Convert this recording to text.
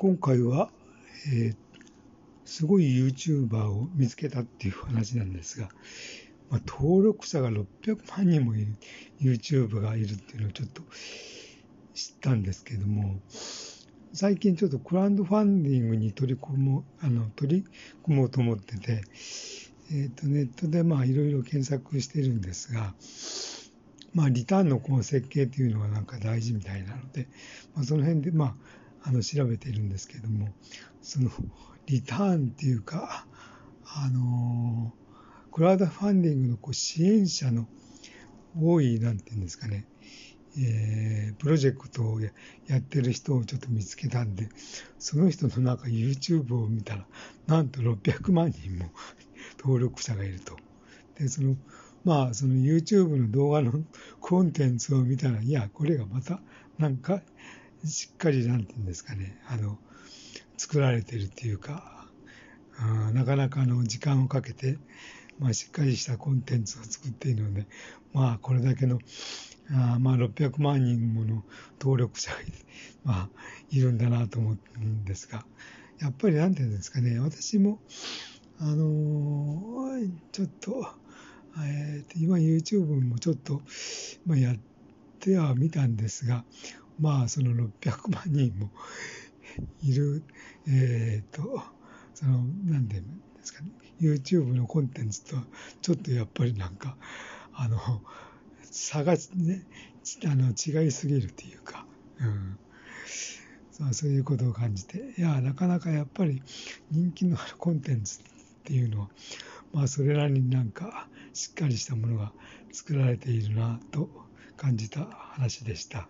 今回は、えー、すごい YouTuber を見つけたっていう話なんですが、まあ、登録者が600万人もいる YouTube がいるっていうのをちょっと知ったんですけども、最近ちょっとクラウドファンディングに取り組もう、あの、取り組もうと思ってて、えっ、ー、と、ネットでまあいろいろ検索してるんですが、まあリターンのこの設計っていうのがなんか大事みたいなので、まあその辺でまあ、あの、調べているんですけれども、その、リターンっていうか、あの、クラウドファンディングのこう支援者の多い、なんていうんですかね、えー、プロジェクトをやってる人をちょっと見つけたんで、その人のなんか YouTube を見たら、なんと600万人も 登録者がいると。で、その、まあ、その YouTube の動画のコンテンツを見たら、いや、これがまた、なんか、しっかり、なんていうんですかね、あの、作られてるっていうか、あなかなかの時間をかけて、まあ、しっかりしたコンテンツを作っているので、まあ、これだけの、あまあ、600万人もの登録者が, まあ、いるんだなと思うんですが、やっぱりなんていうんですかね、私も、あのー、ちょっと、えー、今 YouTube もちょっと、まあ、やってはみたんですが、まあ、その600万人もいる、えっ、ー、と、その、なんでですかね、YouTube のコンテンツとは、ちょっとやっぱりなんか、あの、差がね、あの違いすぎるっていうか、うん。そうそういうことを感じて、いや、なかなかやっぱり人気のあるコンテンツっていうのは、まあ、それなりになんかしっかりしたものが作られているなと感じた話でした。